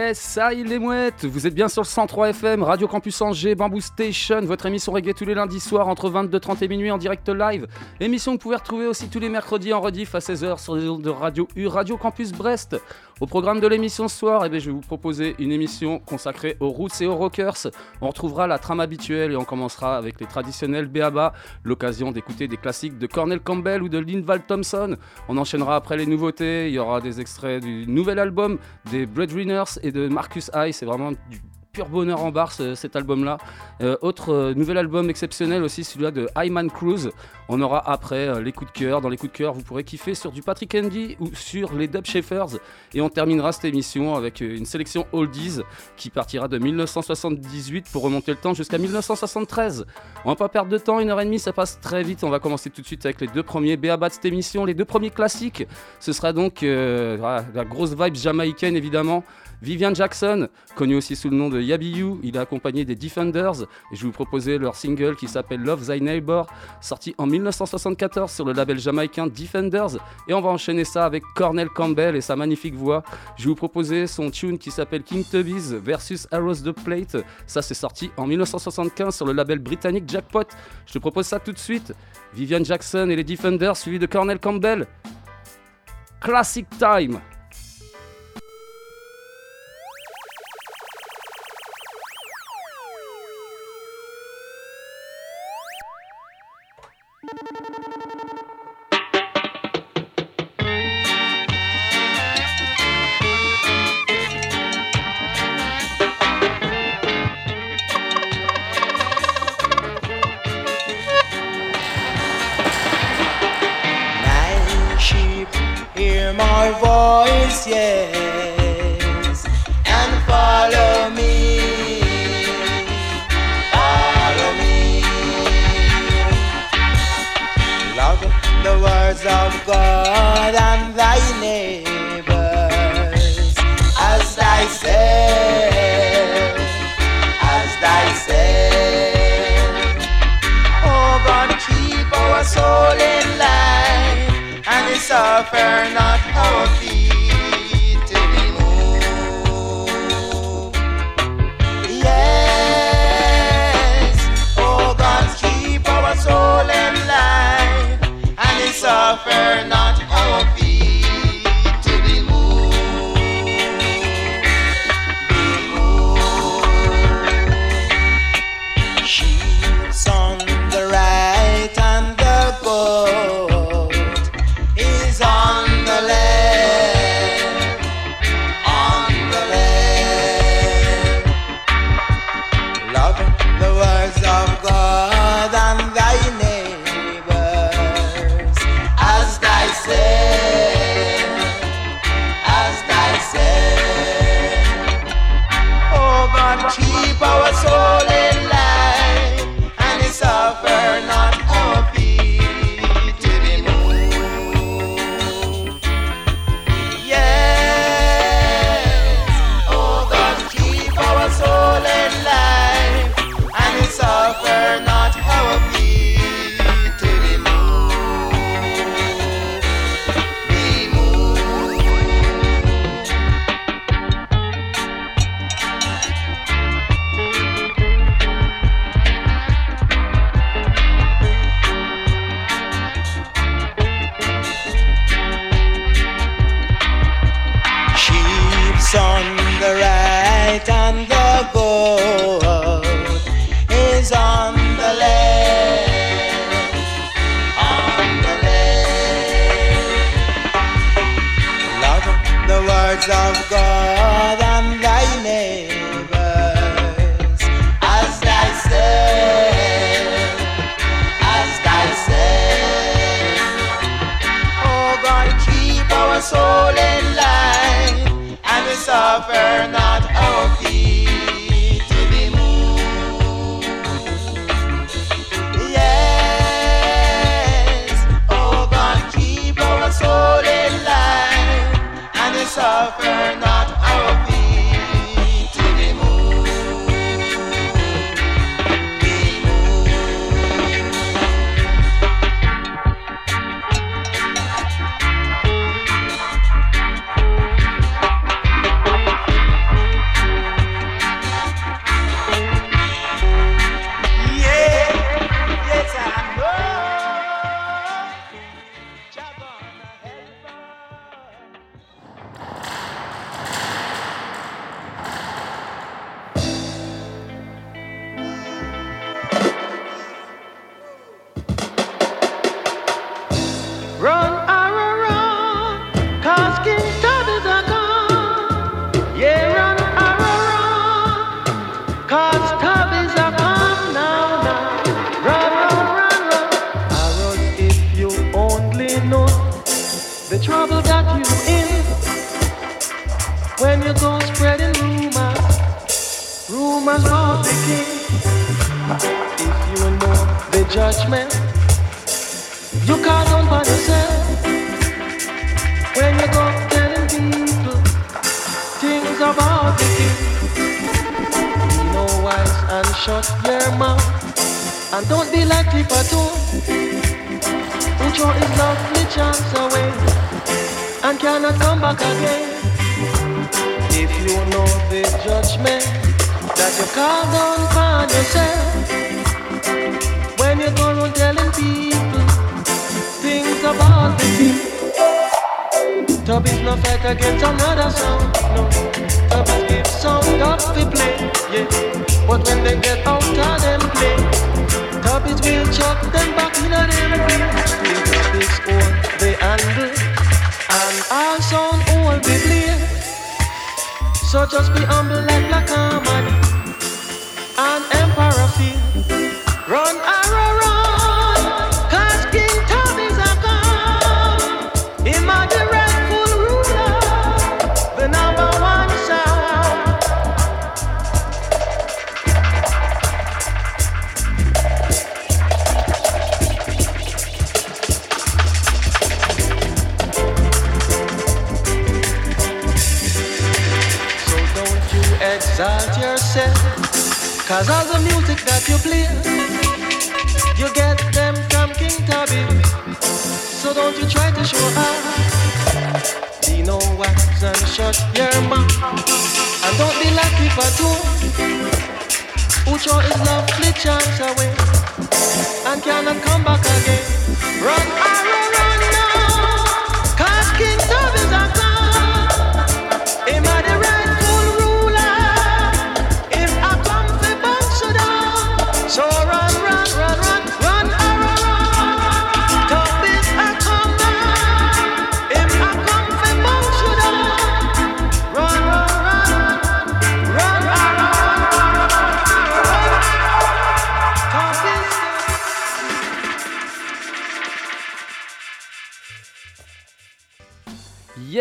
Yes, ça les mouettes Vous êtes bien sur le 103 FM, Radio Campus Angers, Bamboo Station, votre émission reggae tous les lundis soirs entre 22h30 et minuit en direct live. Émission que vous pouvez retrouver aussi tous les mercredis en rediff à 16h sur les ondes de Radio U, Radio Campus Brest. Au programme de l'émission ce soir, eh bien, je vais vous proposer une émission consacrée aux roots et aux rockers. On retrouvera la trame habituelle et on commencera avec les traditionnels Béaba, l'occasion d'écouter des classiques de Cornel Campbell ou de Linval Thompson. On enchaînera après les nouveautés, il y aura des extraits du nouvel album des Breadwinners et de Marcus High, c'est vraiment du pur bonheur en barre ce- cet album-là. Euh, autre euh, nouvel album exceptionnel aussi, celui-là de Hyman Cruz. On aura après euh, les coups de cœur. Dans les coups de cœur, vous pourrez kiffer sur du Patrick Andy ou sur les Dub Shakers. Et on terminera cette émission avec une sélection oldies qui partira de 1978 pour remonter le temps jusqu'à 1973. On va pas perdre de temps, une heure et demie, ça passe très vite. On va commencer tout de suite avec les deux premiers béabats de cette émission, les deux premiers classiques. Ce sera donc la grosse vibe jamaïcaine évidemment. Vivian Jackson, connu aussi sous le nom de Yabi You, il est accompagné des Defenders et je vais vous proposer leur single qui s'appelle Love Thy Neighbor, sorti en 1974 sur le label jamaïcain Defenders. Et on va enchaîner ça avec Cornel Campbell et sa magnifique voix. Je vais vous proposer son tune qui s'appelle King Tubby's versus Arrows the Plate. Ça, c'est sorti en 1975 sur le label britannique Jackpot. Je te propose ça tout de suite. Vivian Jackson et les Defenders, suivi de Cornel Campbell. Classic Time. Yes, and follow me. Follow me. Love the words of God and thy neighbors as thyself, as thyself. Oh God, keep our soul in line and suffer not our feet turn shut your mouth and don't be like people too. Who throw his lovely chance away and cannot come back again. If you know the judgment that you call down upon yourself when you go around telling people things about the king. Tubby's no fight against another sound, no. Tubby's give sound up to play, yeah. But when they get out of them play, Tubby's will chuck them back in a them place. Tubby's own they handle, and our sound all be play. So just be humble like Black Harmony But two. Ucho is lovely, chance away, and cannot come back again. Run.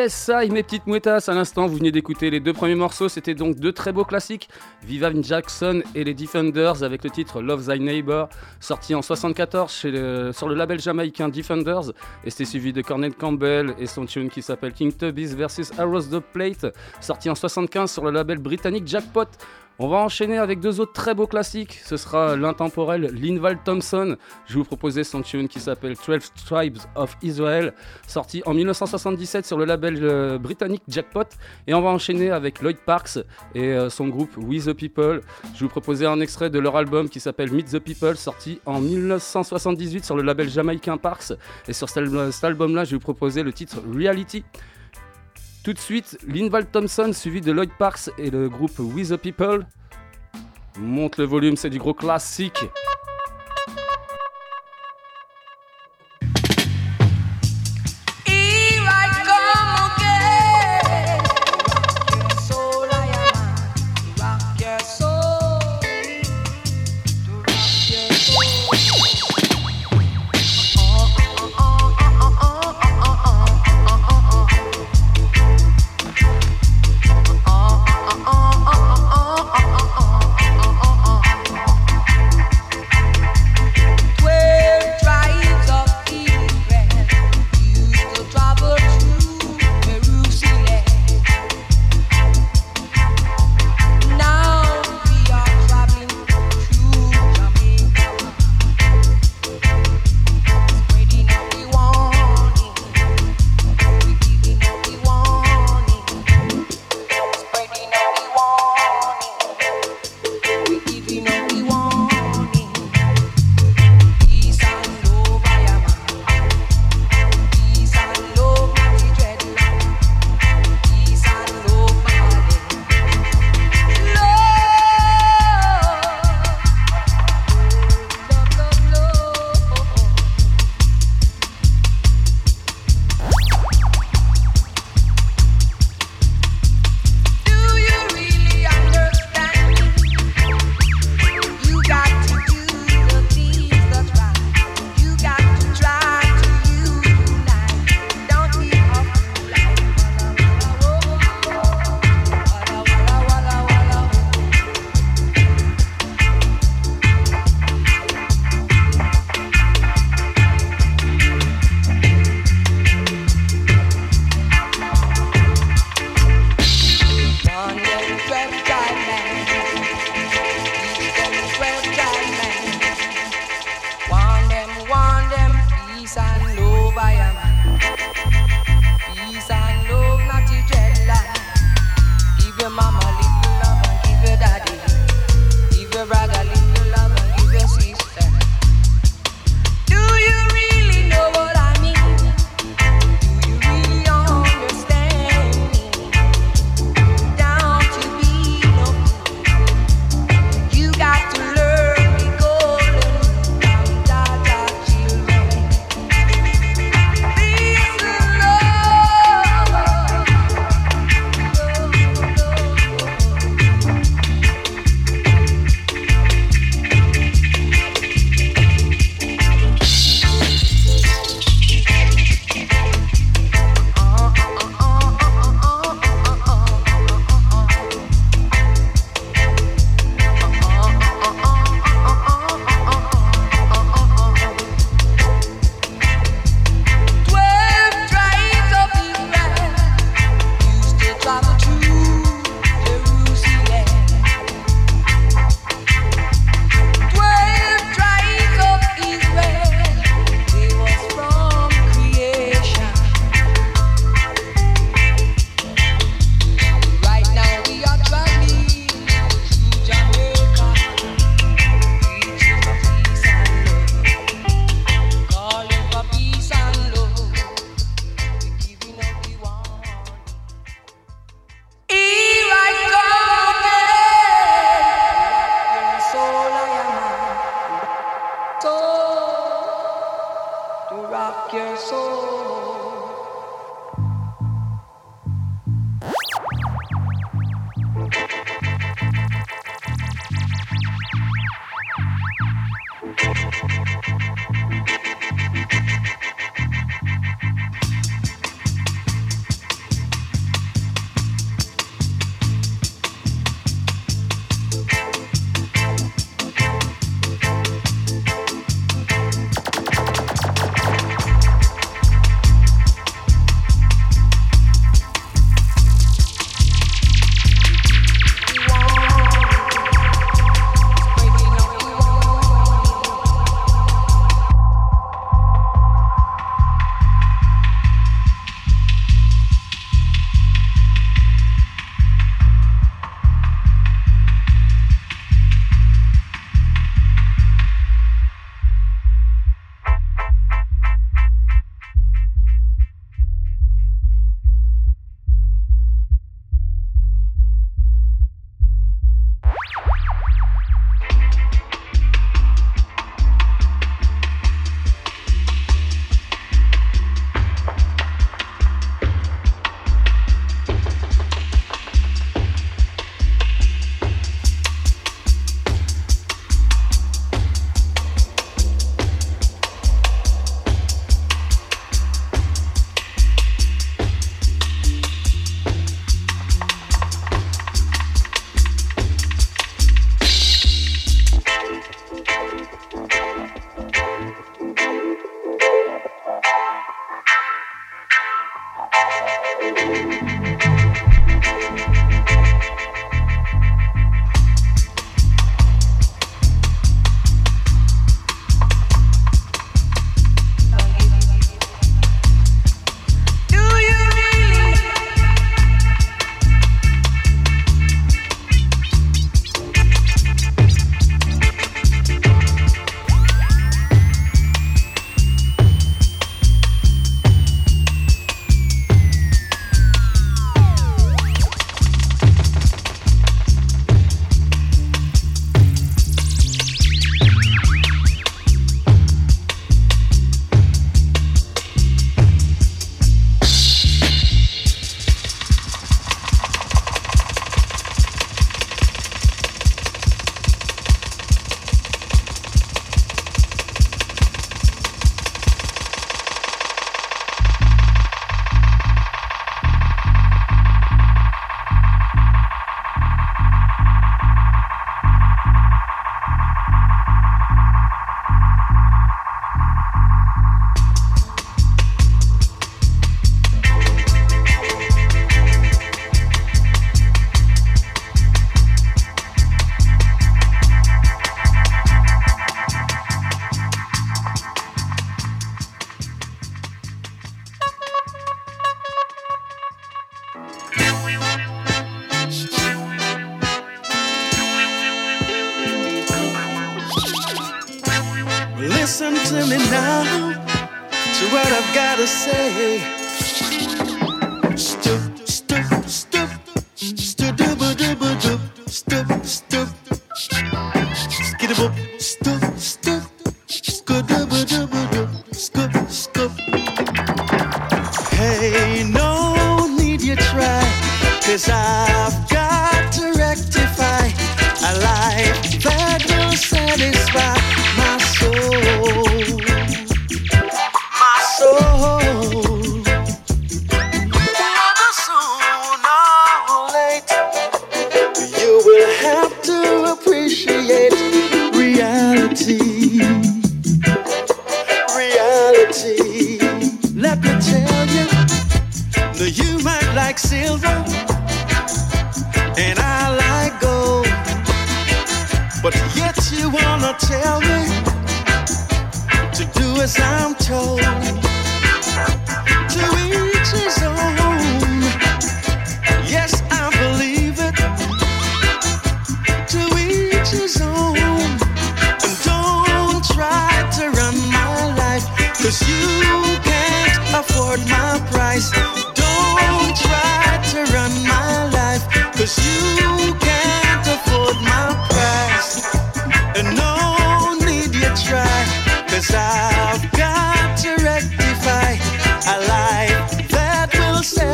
Ça, mes petites mouettasses. À l'instant, vous venez d'écouter les deux premiers morceaux. C'était donc deux très beaux classiques. Vivian Jackson et les Defenders avec le titre Love Thy Neighbor, sorti en 74 chez le- sur le label jamaïcain Defenders. Et c'était suivi de Cornel Campbell et son tune qui s'appelle King Tubby's vs Arrows the Plate, sorti en 75 sur le label britannique Jackpot. On va enchaîner avec deux autres très beaux classiques. Ce sera l'intemporel Linval Thompson. Je vous proposer son tune qui s'appelle 12 Tribes of Israel, sorti en 1977 sur le label euh, britannique Jackpot. Et on va enchaîner avec Lloyd Parks et euh, son groupe We the People. Je vous proposer un extrait de leur album qui s'appelle Meet the People, sorti en 1978 sur le label jamaïcain Parks. Et sur cet album-là, je vais vous proposer le titre Reality. Tout de suite, Linval Thompson suivi de Lloyd Parks et le groupe We the People. Monte le volume, c'est du gros classique.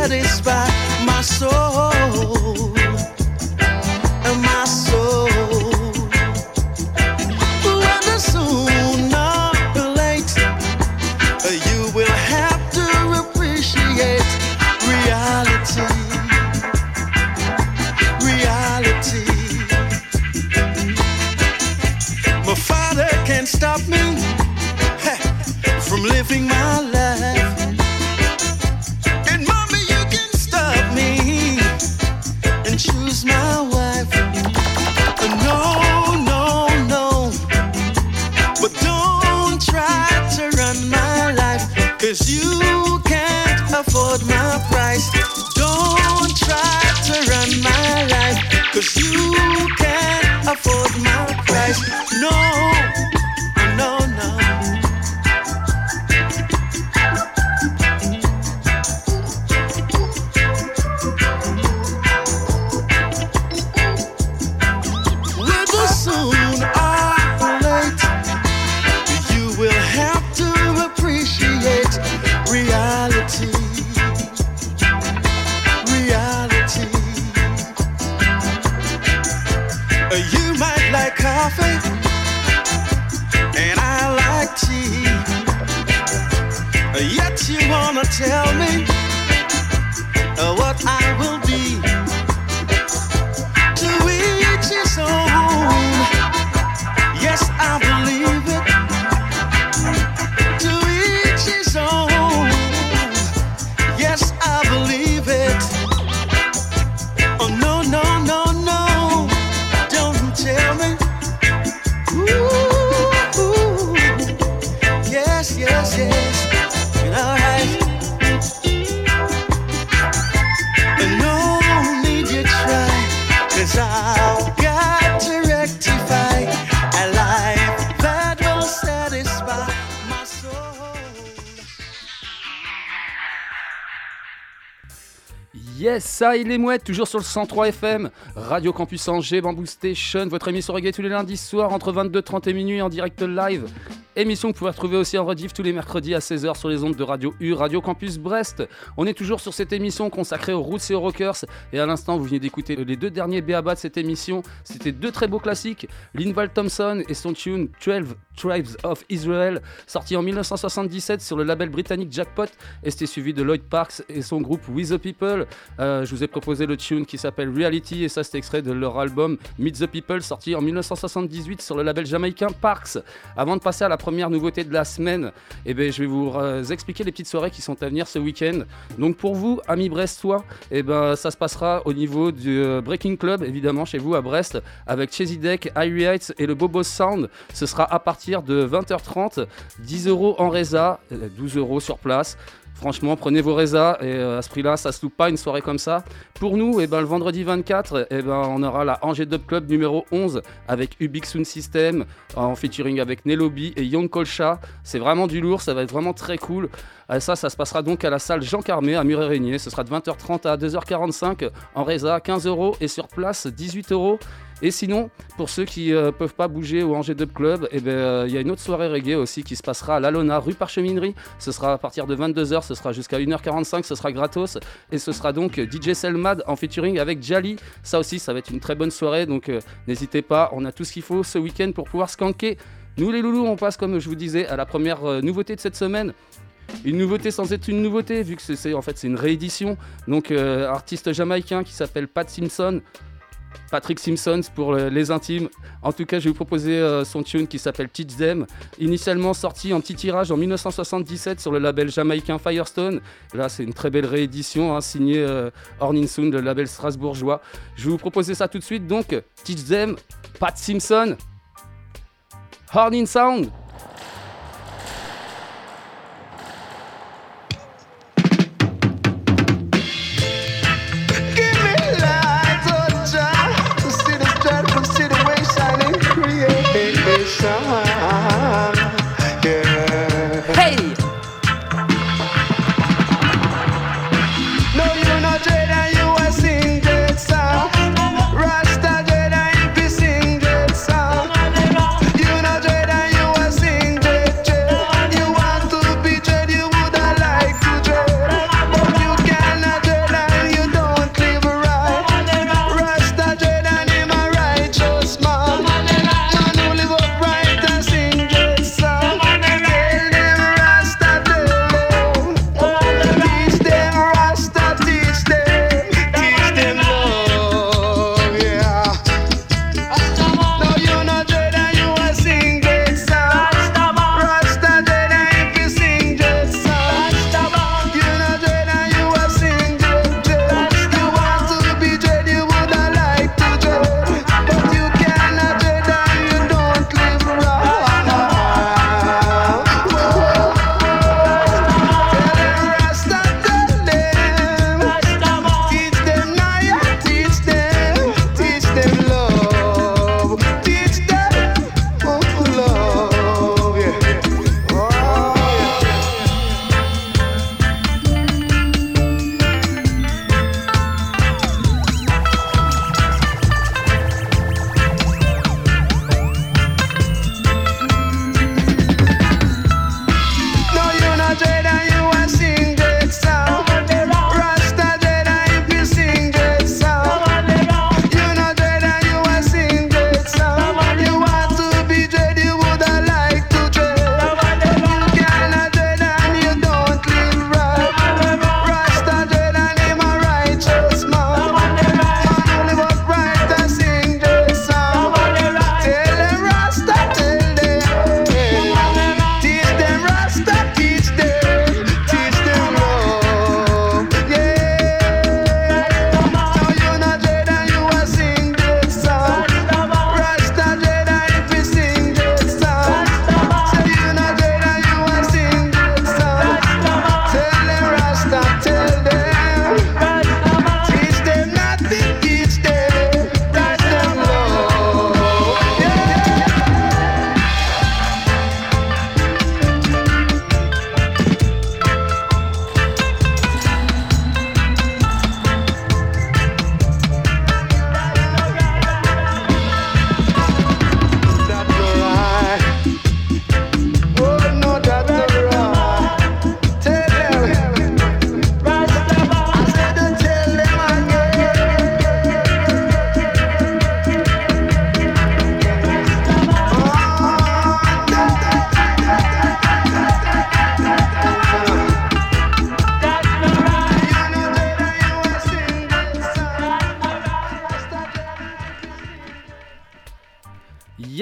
Satisfy my soul. Il est mouette, toujours sur le 103 FM, Radio Campus Angers, Bamboo Station, votre émission reggae tous les lundis soirs entre 22h30 et minuit en direct live. Émission que vous pouvez retrouver aussi en rediff tous les mercredis à 16h sur les ondes de Radio U, Radio Campus Brest. On est toujours sur cette émission consacrée aux roots et aux rockers. Et à l'instant, vous venez d'écouter les deux derniers BABA de cette émission. C'était deux très beaux classiques. Linval Thompson et son tune 12 Tribes of Israel, sorti en 1977 sur le label britannique Jackpot. Et c'était suivi de Lloyd Parks et son groupe With the People. Euh, je vous ai proposé le tune qui s'appelle Reality. Et ça, c'est extrait de leur album Meet the People, sorti en 1978 sur le label jamaïcain Parks. Avant de passer à la première nouveauté de la semaine, eh ben, je vais vous euh, expliquer les petites soirées qui sont à venir ce week-end. Donc pour vous, amis brestois, eh ben, ça se passera au niveau du euh, Breaking Club, évidemment, chez vous à Brest, avec Chesy Deck, Irie Heights et le Bobo Sound. Ce sera à partir de 20h30, 10 euros en résa, euh, 12 euros sur place. Franchement, prenez vos résas et euh, à ce prix-là, ça se loupe pas une soirée comme ça. Pour nous, eh ben, le vendredi 24, eh ben, on aura la Angers Dub Club numéro 11 avec Ubix Sound System en featuring avec Nelobi et Young Kolcha. C'est vraiment du lourd, ça va être vraiment très cool. Ça, ça se passera donc à la salle Jean Carmé à Muret-Régnier. Ce sera de 20h30 à 2h45 en résa 15 euros et sur place 18 euros. Et sinon, pour ceux qui ne peuvent pas bouger au Angers Dub Club, eh ben, euh, il y a une autre soirée reggae aussi qui se passera à l'Alona, rue Parcheminerie. Ce sera à partir de 22h, ce sera jusqu'à 1h45, ce sera gratos. Et ce sera donc DJ Selmad en featuring avec Jali. Ça aussi, ça va être une très bonne soirée, donc euh, n'hésitez pas, on a tout ce qu'il faut ce week-end pour pouvoir skanker. Nous les loulous, on passe comme je vous disais à la première euh, nouveauté de cette semaine. Une nouveauté sans être une nouveauté, vu que c'est- en fait c'est une réédition. Donc euh, artiste jamaïcain qui s'appelle Pat Simpson. Patrick Simpsons pour le- les intimes. En tout cas, je vais vous proposer euh, son tune qui s'appelle Teach Them. Initialement sorti en petit tirage en 1977 sur le label jamaïcain Firestone. Là, c'est une très belle réédition hein, signée euh, Sound, le label strasbourgeois. Je vais vous proposer ça tout de suite. Donc, Teach Them, Pat Simpson, Hornin Sound. time.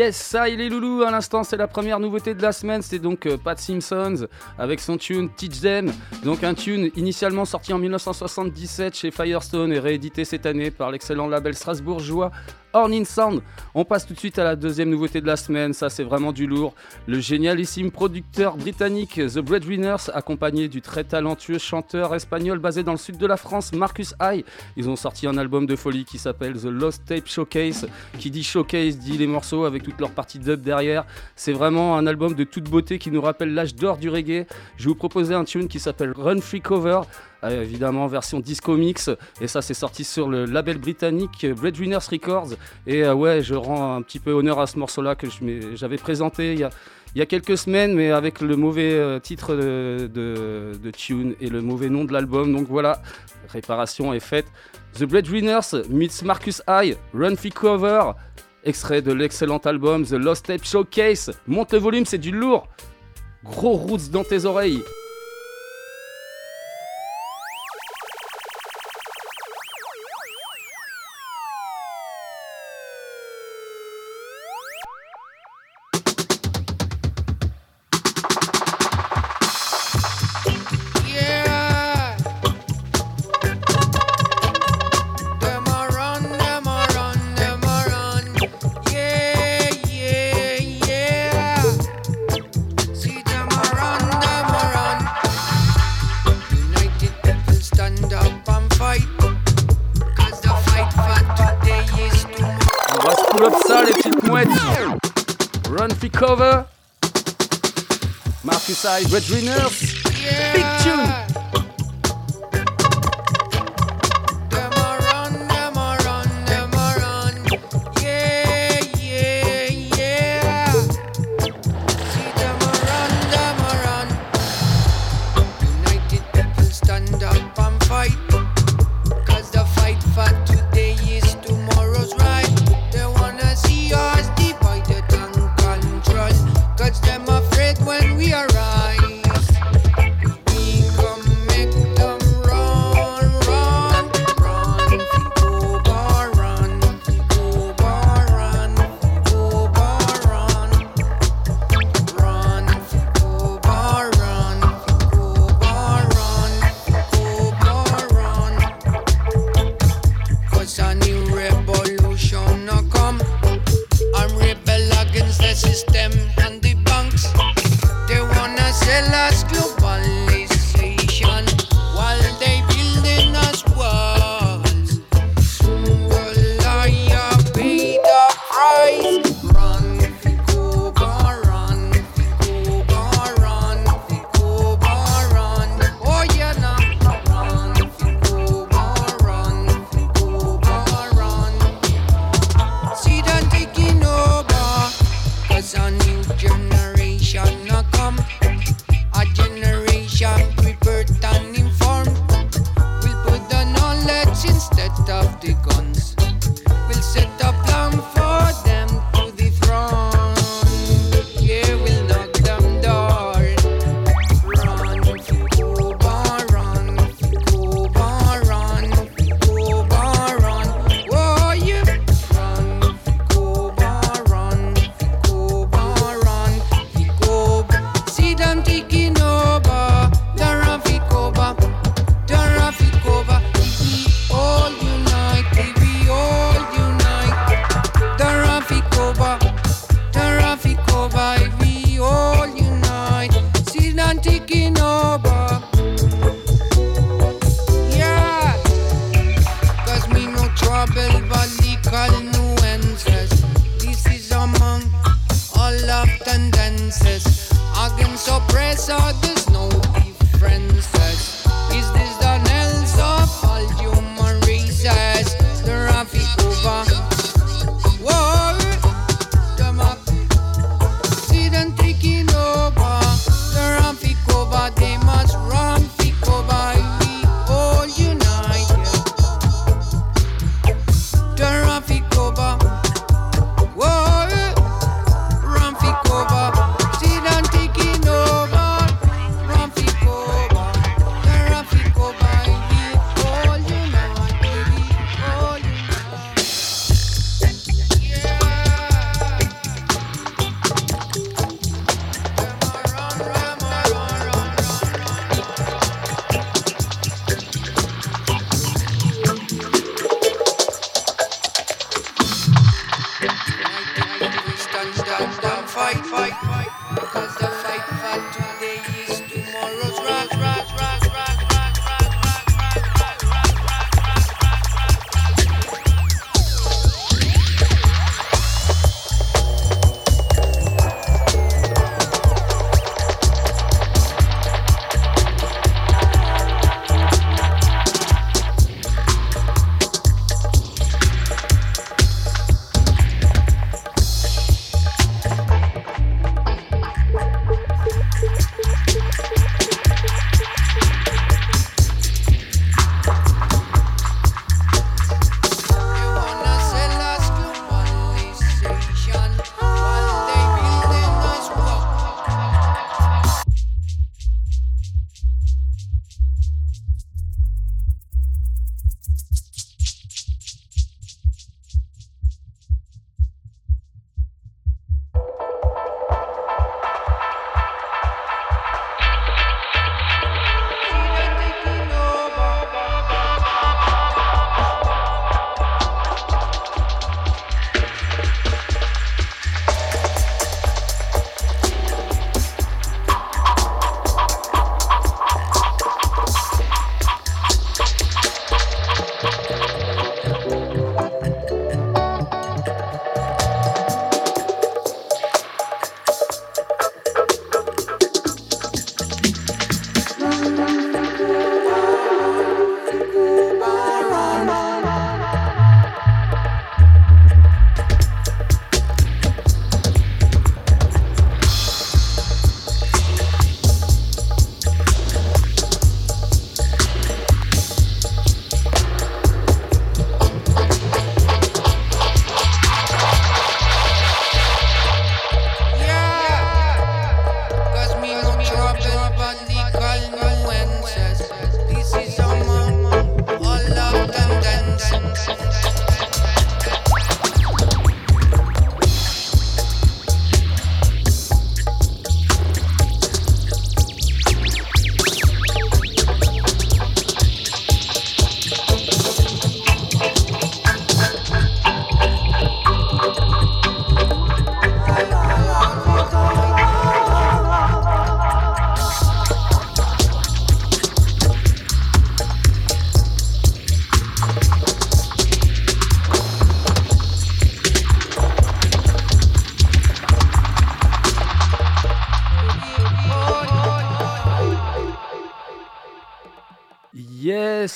Yes, ça il est loulou. À l'instant, c'est la première nouveauté de la semaine. C'est donc euh, Pat Simpsons avec son tune Teach Them. Donc un tune initialement sorti en 1977 chez Firestone et réédité cette année par l'excellent label strasbourgeois Ornin Sound. On passe tout de suite à la deuxième nouveauté de la semaine, ça c'est vraiment du lourd. Le génialissime producteur britannique The Breadwinners, accompagné du très talentueux chanteur espagnol basé dans le sud de la France, Marcus High. Ils ont sorti un album de folie qui s'appelle The Lost Tape Showcase. Qui dit showcase dit les morceaux avec toute leur partie dub derrière. C'est vraiment un album de toute beauté qui nous rappelle l'âge d'or du reggae. Je vais vous proposer un tune qui s'appelle Run Free Cover. Euh, évidemment version disco mix et ça c'est sorti sur le label britannique Breadwinners Records et euh, ouais je rends un petit peu honneur à ce morceau là que j'avais présenté il y a quelques semaines, mais avec le mauvais euh, titre de, tune et le mauvais nom de l'album. Donc voilà, réparation est faite. The Breadwinners meets Marcus High, Run Free Cover, extrait de l'excellent album The Lost Tape Showcase. Monte le volume, c'est du lourd. Gros roots dans tes oreilles. Cover. Marcus High, Breadwinners. Big tune. Them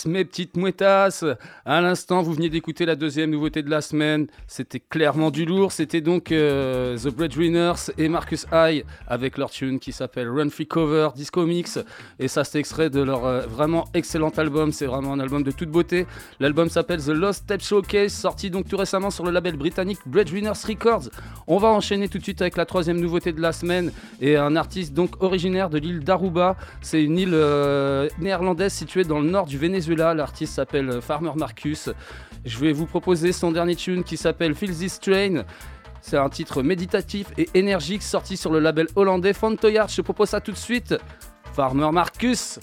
mes petites mouettasses À l'instant, vous veniez d'écouter la deuxième nouveauté de la semaine. C'était clairement du lourd. C'était donc euh, The Breadwinners et Marcus High avec leur tune qui s'appelle Run Free Cover Disco Mix. Et ça, c'est extrait de leur euh, vraiment excellent album. C'est vraiment un album de toute beauté. L'album s'appelle The Lost Step Showcase, sorti donc tout récemment sur le label britannique Breadwinners Records. On va enchaîner tout de suite avec la troisième nouveauté de la semaine et un artiste donc originaire de l'île d'Aruba. C'est une île euh, néerlandaise située dans le nord du Venezuela. L'artiste s'appelle Farmer Marcus. Je vais vous proposer son dernier tune qui s'appelle Feel This Train. C'est un titre méditatif et énergique sorti sur le label hollandais Fantoyard. Je propose ça tout de suite. Farmer Marcus.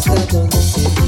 Hasta donde se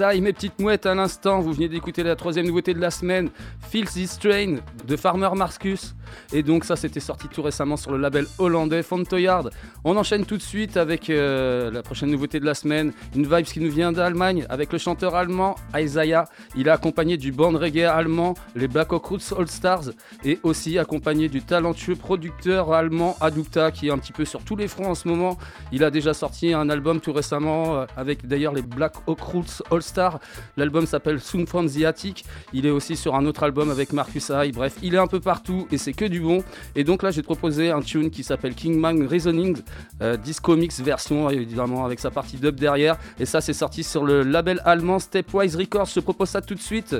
Mes petites mouettes à l'instant. Vous venez d'écouter la troisième nouveauté de la semaine, Feel This Train de Farmer Marcus. Et donc ça, c'était sorti tout récemment sur le label hollandais Fontoyard. On enchaîne tout de suite avec euh, la prochaine nouveauté de la semaine, une vibe qui nous vient d'Allemagne avec le chanteur allemand Isaiah. Il est accompagné du band reggae allemand les Black Oak Roots All Stars et aussi accompagné du talentueux producteur allemand Adupta qui est un petit peu sur tous les fronts en ce moment. Il a déjà sorti un album tout récemment euh, avec d'ailleurs les Black Oak Roots All Stars. L'album s'appelle Soon from the Attic. Il est aussi sur un autre album avec Marcus High. Bref, il est un peu partout et c'est que du bon. Et donc là, j'ai proposé un tune qui s'appelle King Kingman Reasonings euh, Disco Mix version, évidemment, avec sa partie dub derrière. Et ça, c'est sorti sur le label allemand Stepwise Records. Je propose ça tout de suite.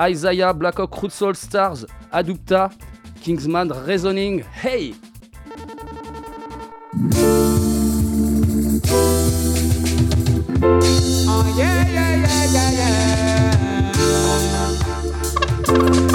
Isaiah, Blackhawk, Root Soul Stars, Adupta, Kingsman, Reasoning. Hey! Oh,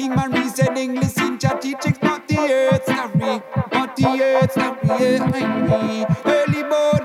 Kingman reason English in chat teaching, not the earth story, not the earth story, I mean, early morning.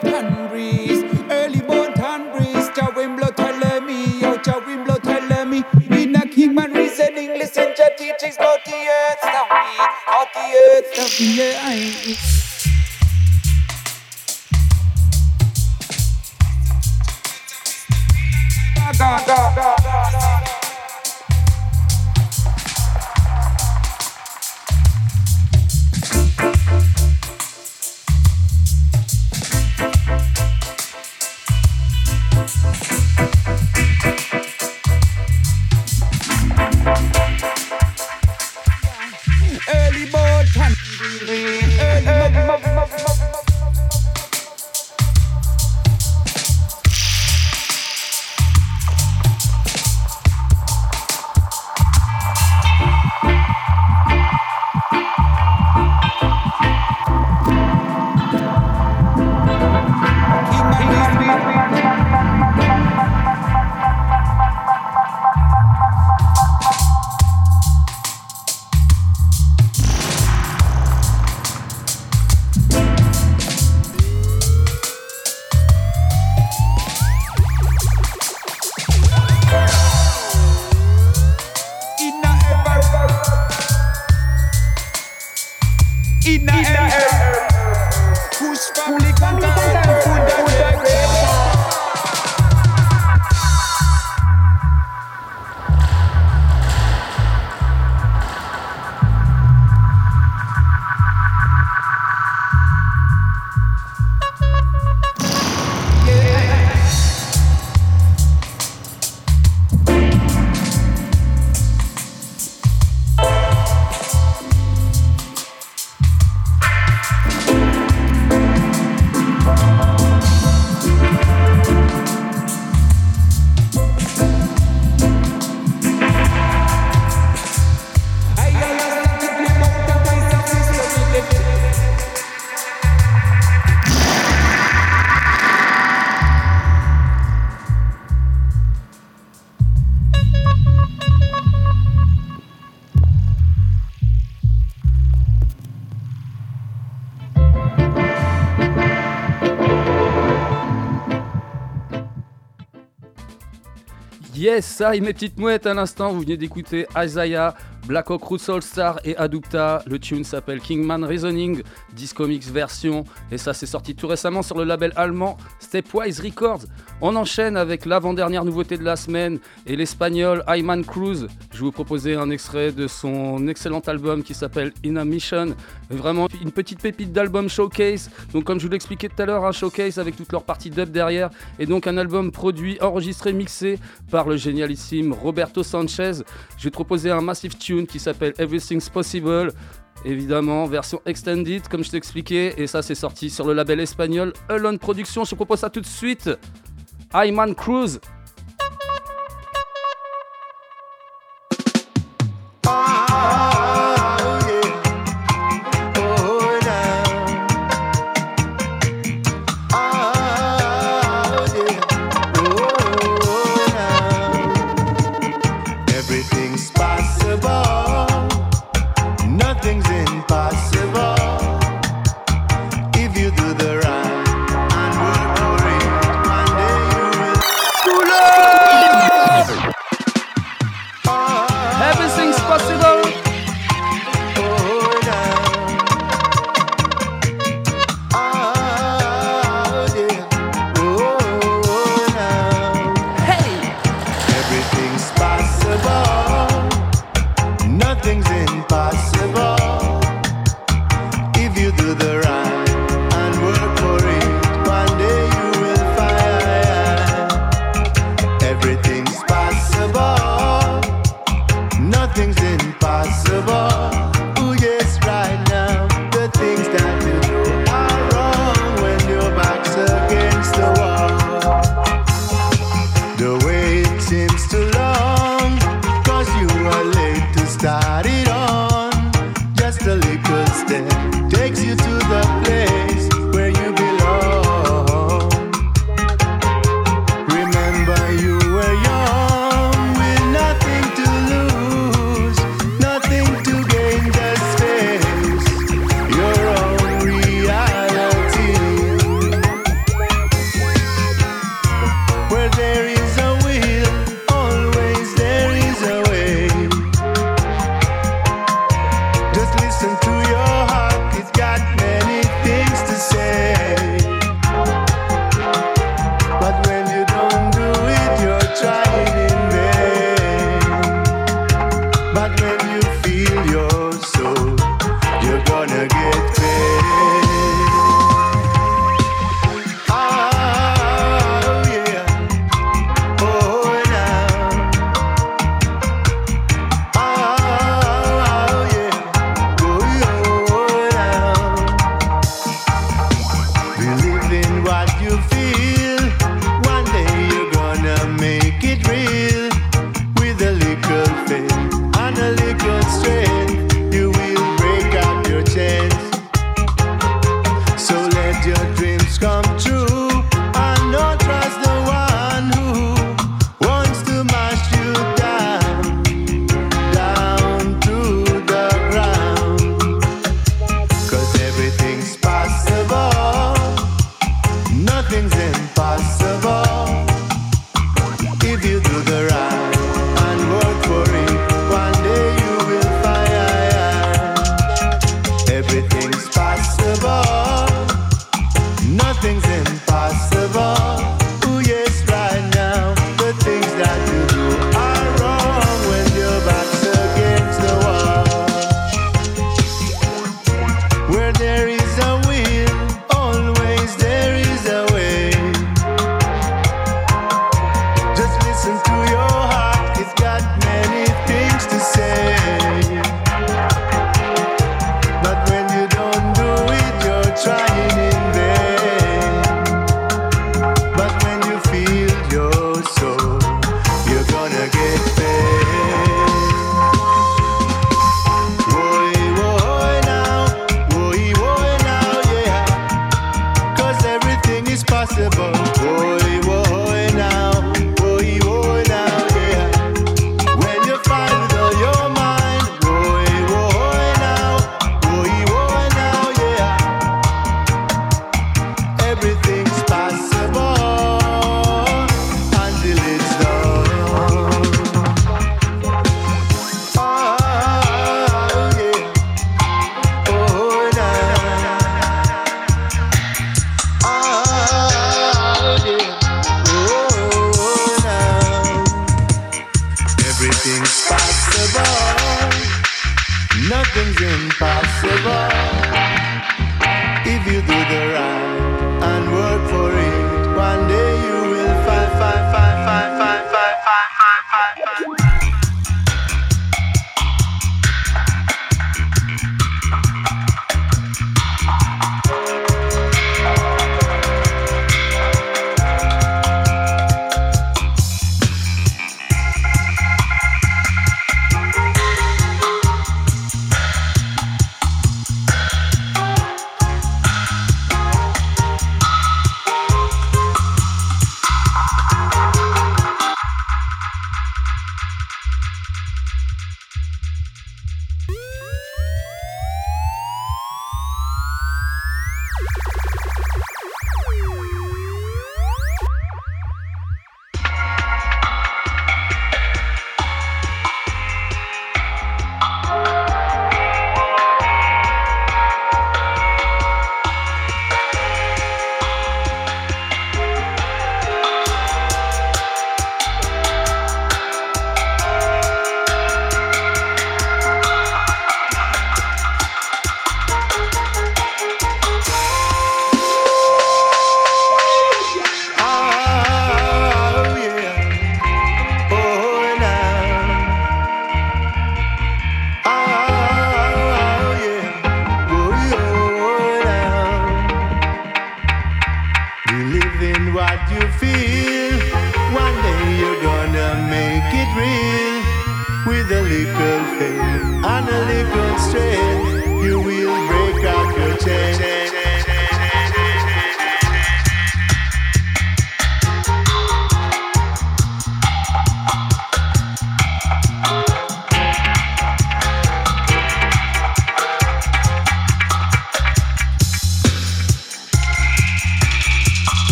Yes, et mes petites mouettes à l'instant, vous venez d'écouter Isaiah, Black Hawk Roots All Star et Adupta. Le tune s'appelle Kingman Reasoning, Disco Mix version, et ça c'est sorti tout récemment sur le label allemand Stepwise Records. On enchaîne avec l'avant-dernière nouveauté de la semaine et l'espagnol Ayman Cruz. Je vous proposer un extrait de son excellent album qui s'appelle In a Mission. Vraiment une petite pépite d'album showcase. Donc comme je vous l'expliquais tout à l'heure, un showcase avec toute leur partie dub derrière. Et donc un album produit, enregistré, mixé par le génialissime Roberto Sanchez. Je vais te proposer un massive tune qui s'appelle Everything's Possible. Évidemment, version extended, comme je t'ai expliqué, et ça c'est sorti sur le label espagnol Alone Productions. Je te propose ça tout de suite. Ayman Cruz,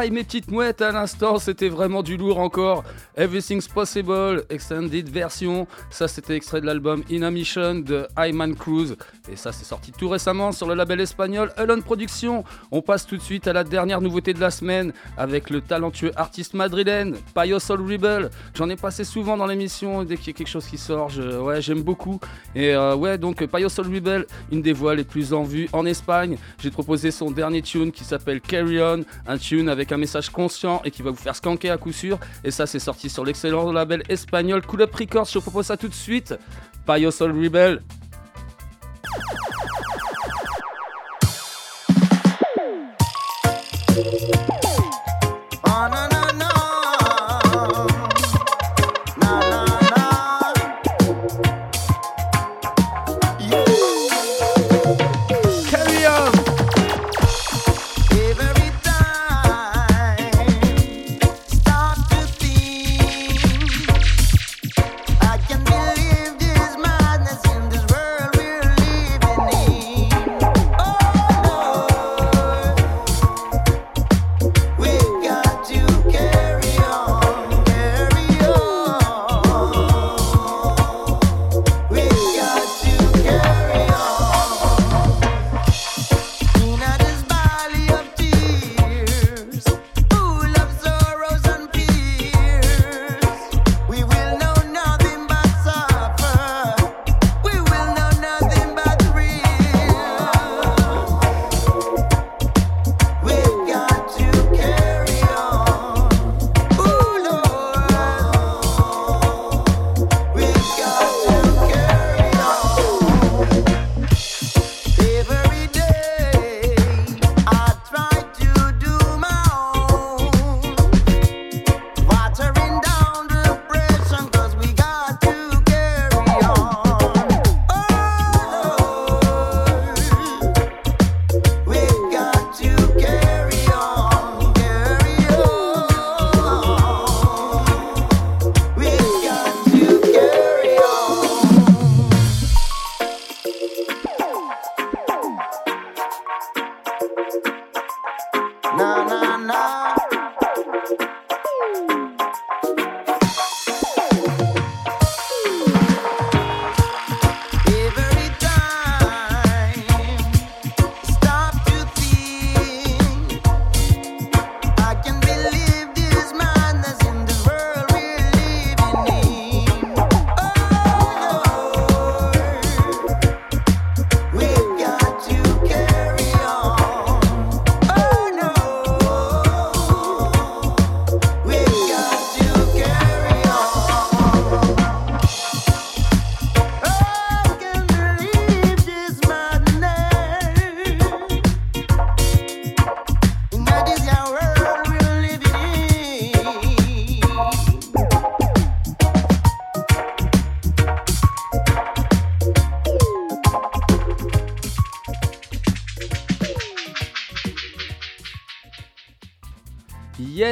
mes petites mouettes à l'instant, c'était vraiment du lourd encore. Everything's Possible, extended version. Ça, c'était extrait de l'album In a Mission de Hyman Cruz. Et ça, c'est sorti tout récemment sur le label espagnol Elon Productions. On passe tout de suite à la dernière nouveauté de la semaine avec le talentueux artiste madrilène, Payo Soul Rebel. J'en ai passé souvent dans l'émission. Dès qu'il y a quelque chose qui sort, ouais, j'aime beaucoup. Et euh, ouais, donc Payo Soul Rebel, une des voix les plus en vue en Espagne. J'ai proposé son dernier tune qui s'appelle Carry On, un tune avec un message conscient et qui va vous faire skanker à coup sûr. Et ça, c'est sorti sur l'excellent label espagnol Cool Up Records. Je vous propose ça tout de suite. Payo Soul Rebel.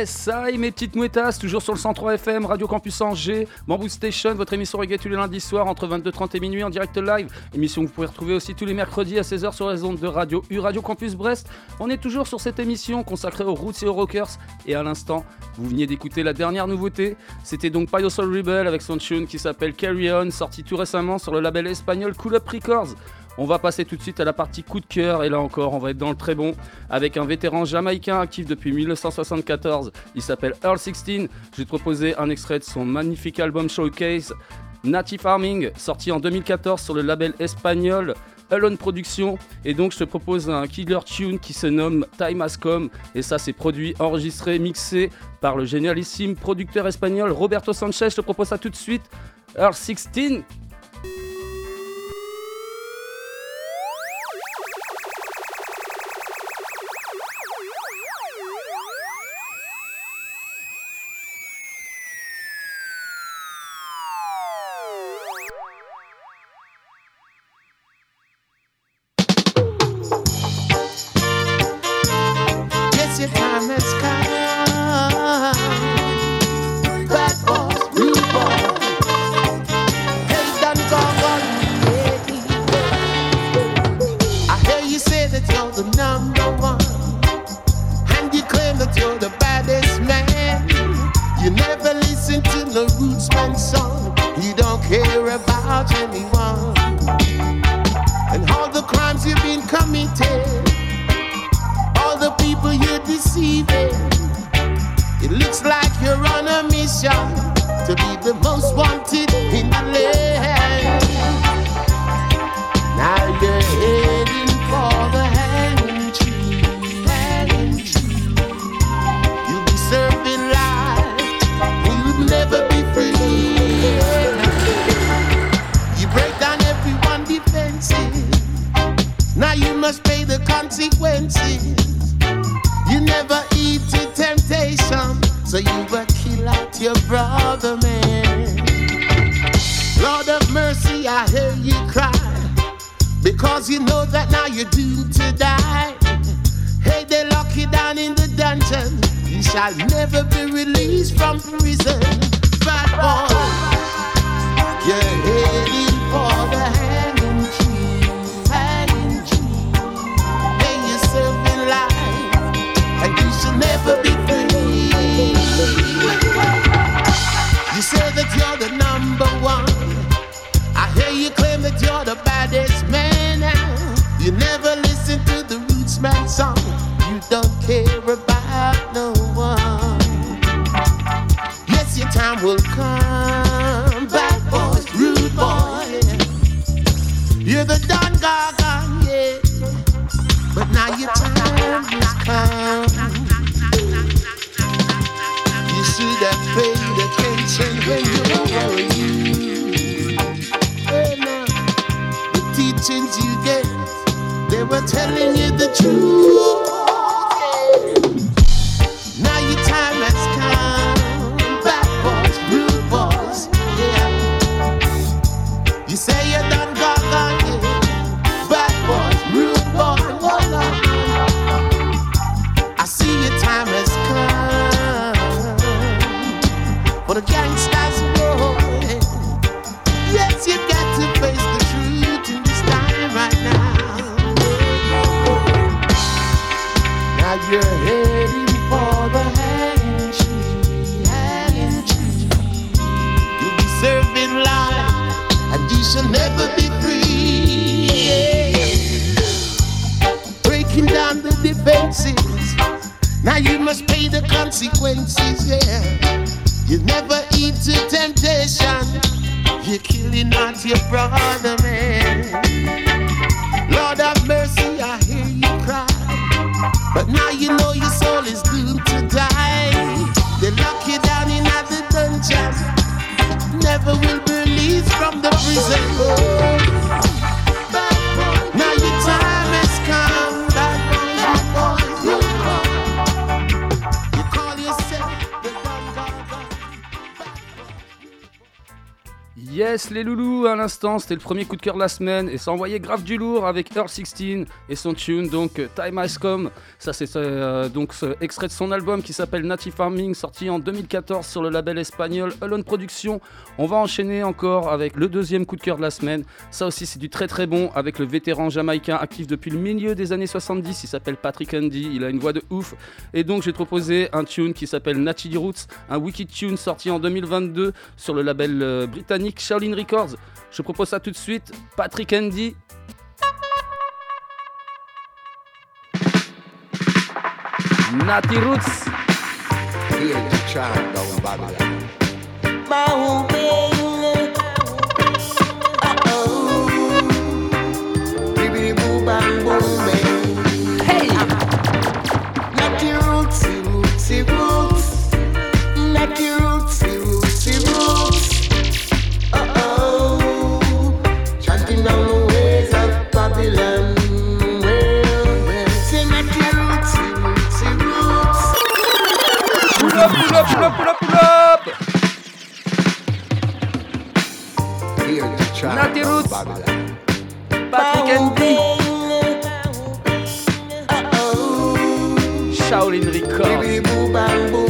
Et mes petites mouettas, toujours sur le 103 FM, Radio Campus Angers, Bamboo Station, votre émission reggae tous les lundis soirs entre 22h30 et minuit en direct live. Émission que vous pouvez retrouver aussi tous les mercredis à 16h sur les ondes de Radio U, Radio Campus Brest. On est toujours sur cette émission consacrée aux roots et aux rockers. Et à l'instant, vous veniez d'écouter la dernière nouveauté. C'était donc Payo Soul Rebel avec son tune qui s'appelle Carry On, sorti tout récemment sur le label espagnol Cool Up Records. On va passer tout de suite à la partie coup de cœur et là encore on va être dans le très bon avec un vétéran jamaïcain actif depuis 1974. Il s'appelle Earl 16. Je vais te proposer un extrait de son magnifique album Showcase Native Farming sorti en 2014 sur le label espagnol Alone Productions et donc je te propose un killer tune qui se nomme Time Has Come et ça c'est produit, enregistré, mixé par le génialissime producteur espagnol Roberto Sanchez. Je te propose ça tout de suite. Earl 16 reactions you get. They were telling you the truth. c'était le premier coup de cœur de la semaine et ça envoyait grave du lourd avec Earl 16 et son tune donc euh, Time Has Come. Ça c'est euh, donc ce extrait de son album qui s'appelle Native Farming sorti en 2014 sur le label espagnol Alone Productions. On va enchaîner encore avec le deuxième coup de cœur de la semaine. Ça aussi c'est du très très bon avec le vétéran jamaïcain actif depuis le milieu des années 70. Il s'appelle Patrick Andy, il a une voix de ouf. Et donc j'ai proposé un tune qui s'appelle Natty Roots, un wiki tune sorti en 2022 sur le label euh, britannique Shaolin Records. Je propose ça tout de suite. Patrick Andy, Natty Roots. up, pull up, pull up, pull up, pull up. Natty Roots, Patrick Henry, Shaolin Records.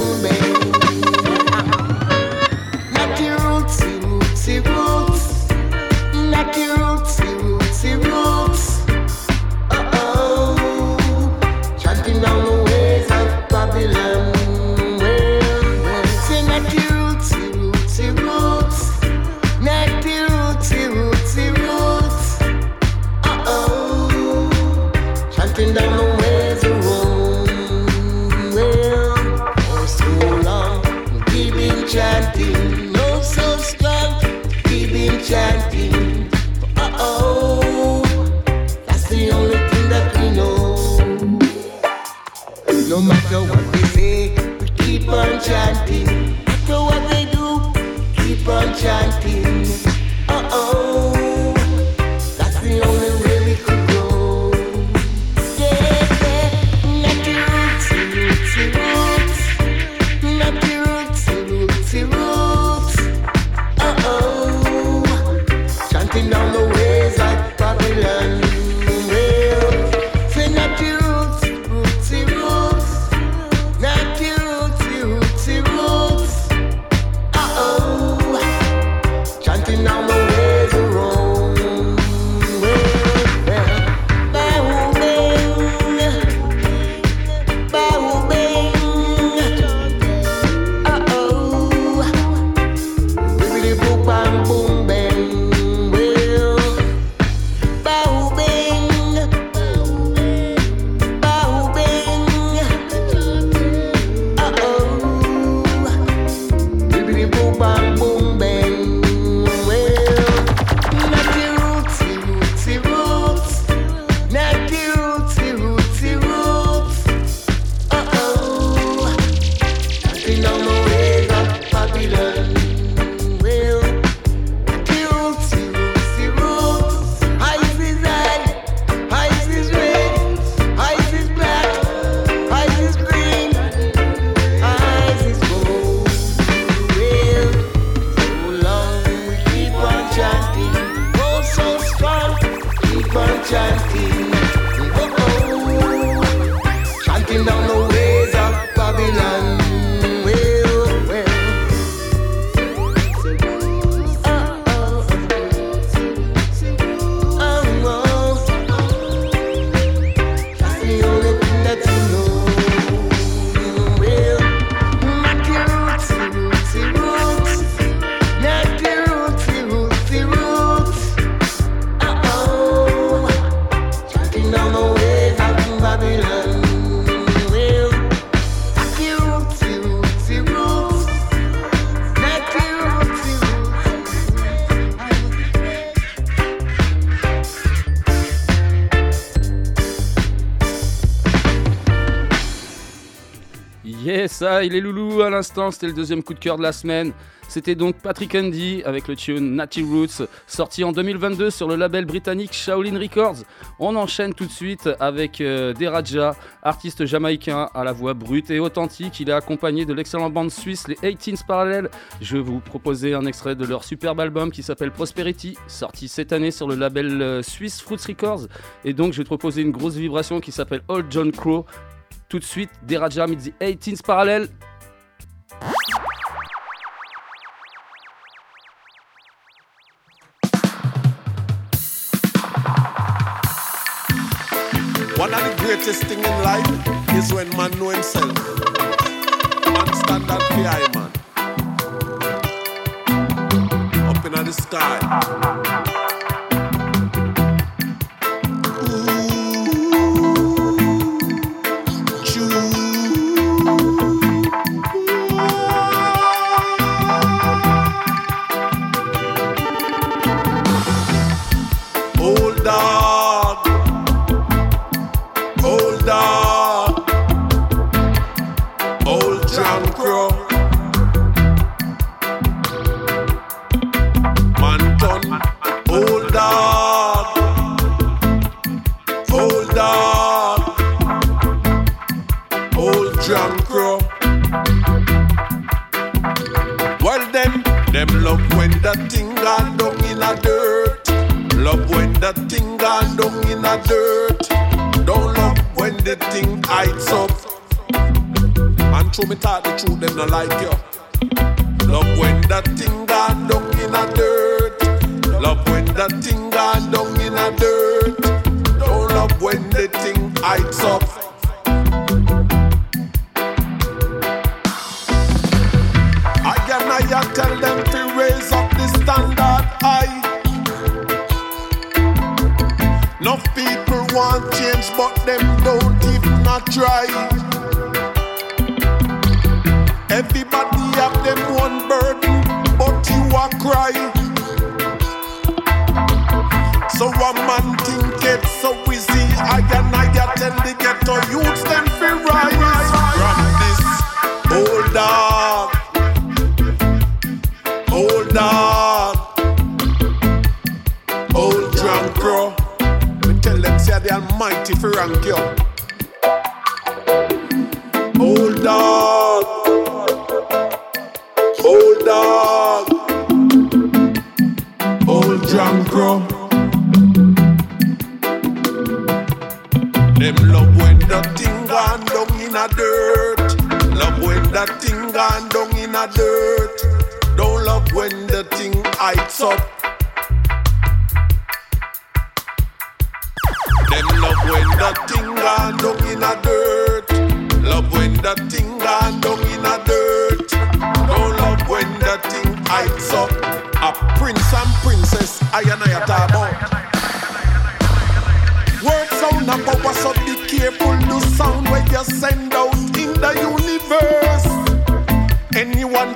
ça, il est loulou à l'instant, c'était le deuxième coup de cœur de la semaine. C'était donc Patrick Andy avec le tune Natty Roots, sorti en 2022 sur le label britannique Shaolin Records. On enchaîne tout de suite avec euh, Deraja, artiste jamaïcain à la voix brute et authentique. Il est accompagné de l'excellente bande suisse Les 18s Parallèles. Je vais vous proposer un extrait de leur superbe album qui s'appelle Prosperity, sorti cette année sur le label euh, suisse Fruits Records. Et donc, je vais te proposer une grosse vibration qui s'appelle Old John Crow tout de suite, Deraja Midi 18 parallèle. One of the greatest things in life is when man know himself. Man stand up high, man. Up in the sky. I like you.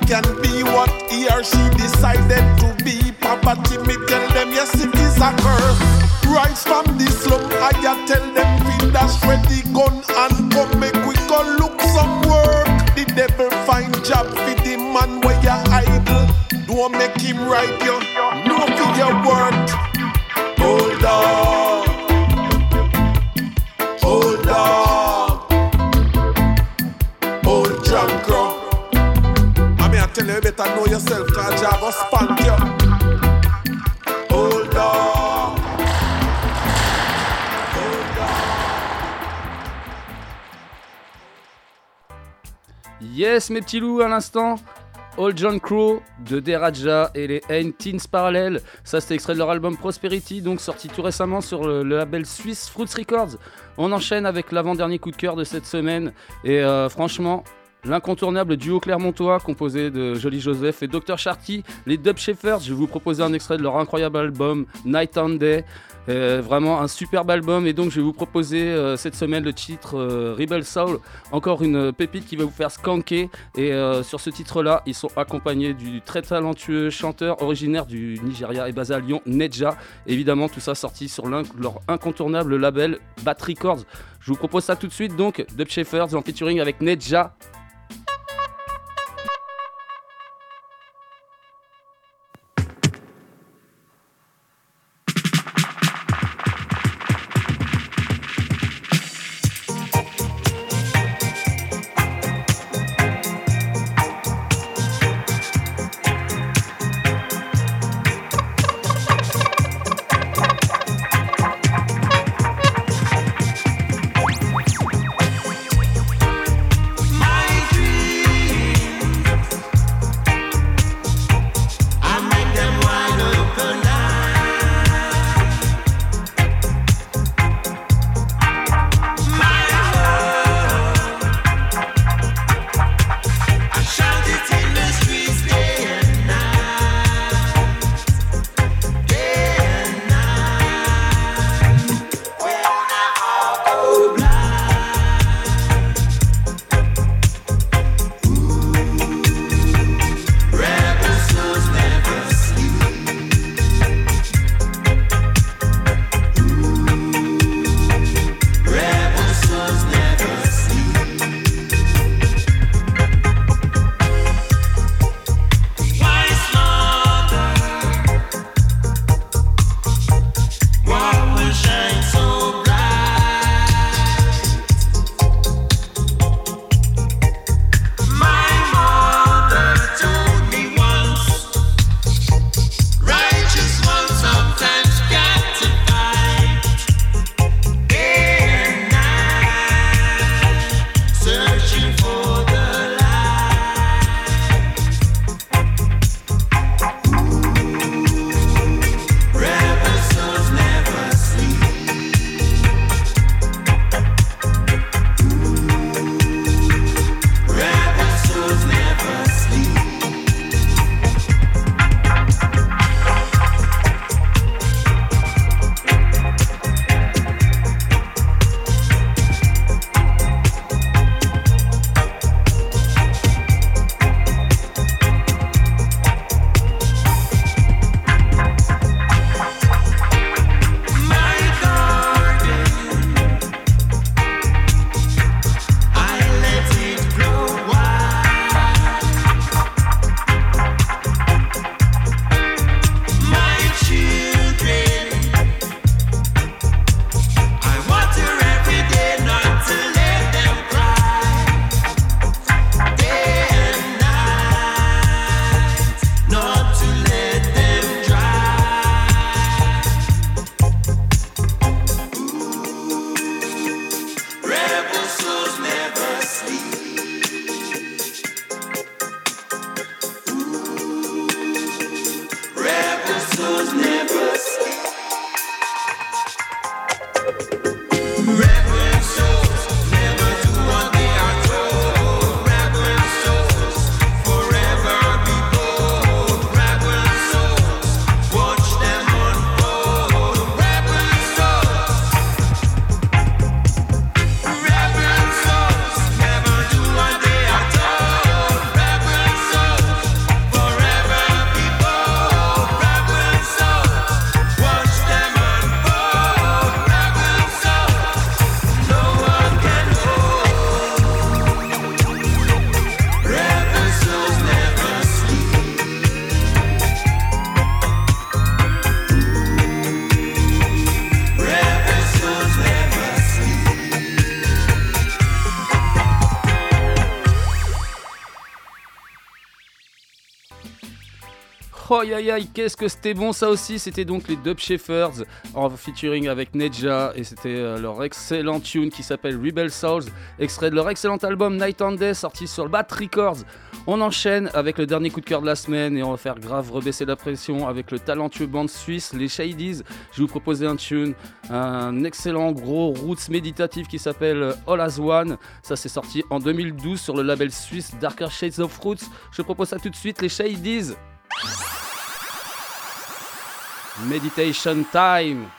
Can be what he or she decided to be. Poverty, me tell them, yes, it is a curse. Rise from the slum, I tell them, feed dash ready gun and Mes petits loups, à l'instant. Old John Crow de Deraja et les N Teens Parallel. Ça, c'est extrait de leur album Prosperity, donc sorti tout récemment sur le, label suisse Fruits Records. On enchaîne avec l'avant-dernier coup de cœur de cette semaine. Et euh, franchement, l'incontournable duo clermontois composé de Jolly Joseph et Dr. Sharky, les Dub Shepherds. Je vais vous proposer un extrait de leur incroyable album Night and Day. Euh, vraiment un superbe album. Et donc je vais vous proposer euh, cette semaine le titre euh, Rebel Soul, encore une pépite qui va vous faire skanker. Et sur ce titre là ils sont accompagnés du très talentueux chanteur originaire du Nigeria et basé à Lyon, Nedja, évidemment tout ça sorti sur leur incontournable label Bat Records. Je vous propose ça tout de suite donc, Dub Shepherds en featuring avec Nedja Oh aïe aïe qu'est-ce que c'était bon ça aussi C'était donc les Dub Shepherds en featuring avec Nedja et c'était euh, leur excellent tune qui s'appelle Rebel Souls, extrait de leur excellent album Night and Day sorti sur le Bat Records. On enchaîne avec le dernier coup de cœur de la semaine et on va faire grave rebaisser la pression avec le talentueux band suisse les Shadies. Je vais vous proposer un tune, un excellent gros roots méditatif qui s'appelle euh, All As One. Ça c'est sorti en 2012 sur le label suisse Darker Shades of Roots. Je propose ça tout de suite les Shadies. Meditation time.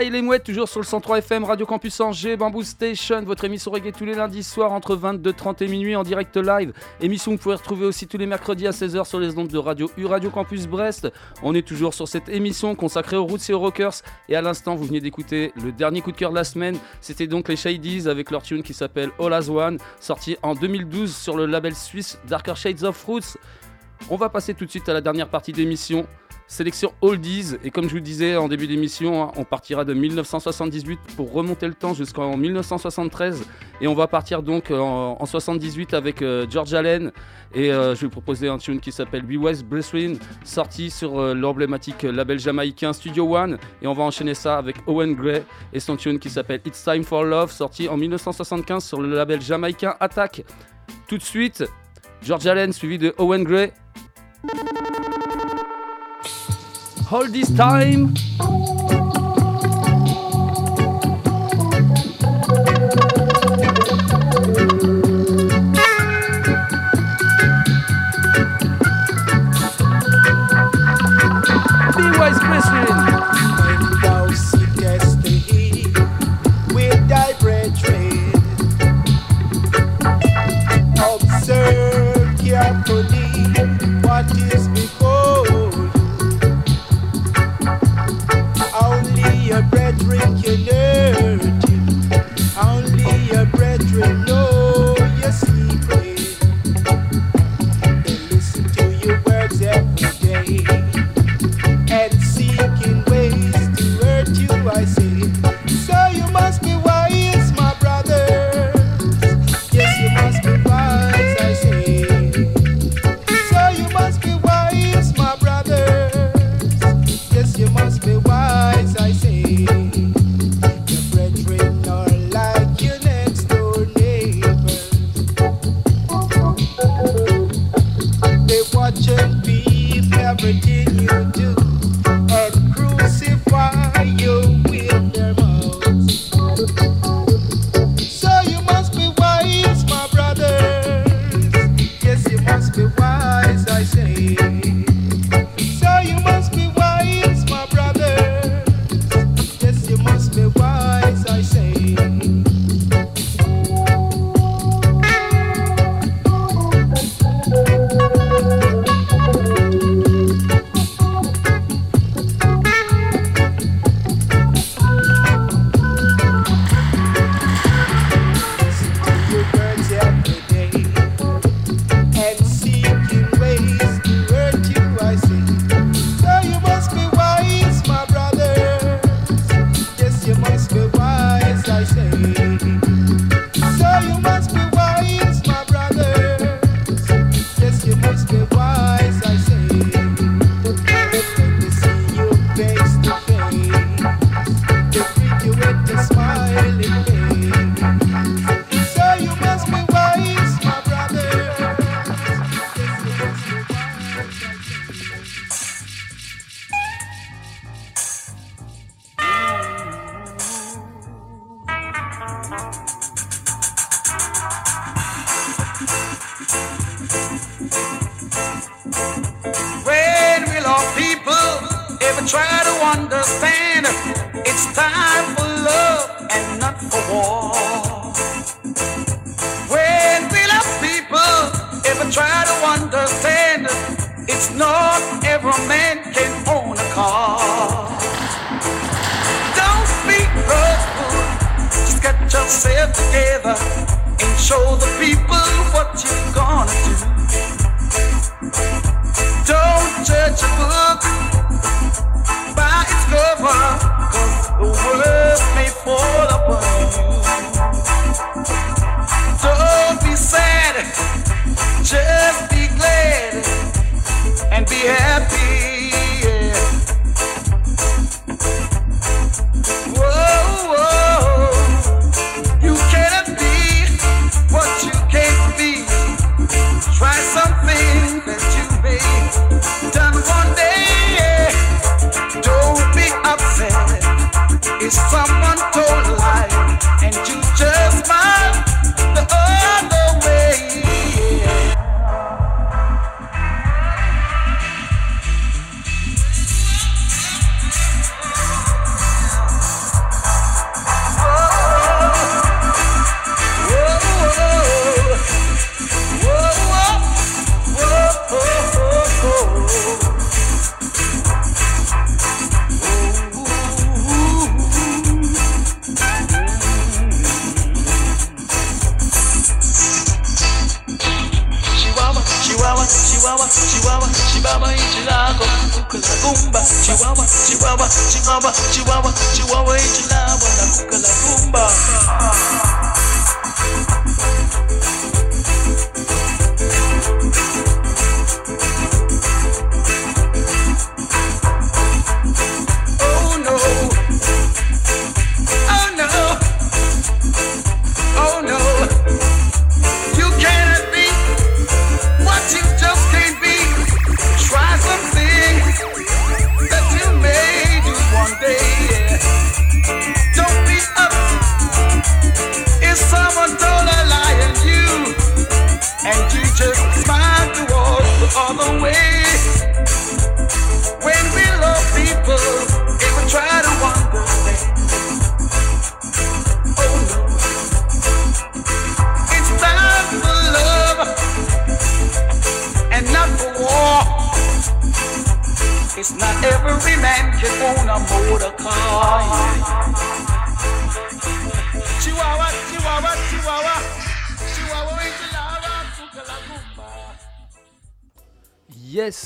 Et les mouettes, toujours sur le 103 FM, Radio Campus Angers, Bamboo Station, votre émission reggae tous les lundis soirs entre 22h30 et minuit en direct live. Émission que vous pouvez retrouver aussi tous les mercredis à 16h sur les ondes de Radio U, Radio Campus Brest. On est toujours sur cette émission consacrée aux roots et aux rockers. Et à l'instant, vous venez d'écouter le dernier coup de cœur de la semaine. C'était donc les Shadies avec leur tune qui s'appelle All As One, sorti en 2012 sur le label suisse Darker Shades of Roots. On va passer tout de suite à la dernière partie d'émission. Sélection Oldies, et comme je vous disais en début d'émission, on partira de 1978 pour remonter le temps jusqu'en 1973, et on va partir donc en, en 78 avec euh, George Allen, et euh, je vais vous proposer un tune qui s'appelle Be Wise Brethren, sorti sur euh, l'emblématique label jamaïcain Studio One, et on va enchaîner ça avec Owen Gray et son tune qui s'appelle It's Time for Love, sorti en 1975 sur le label jamaïcain Attack. Tout de suite, George Allen suivi de Owen Gray. All this time.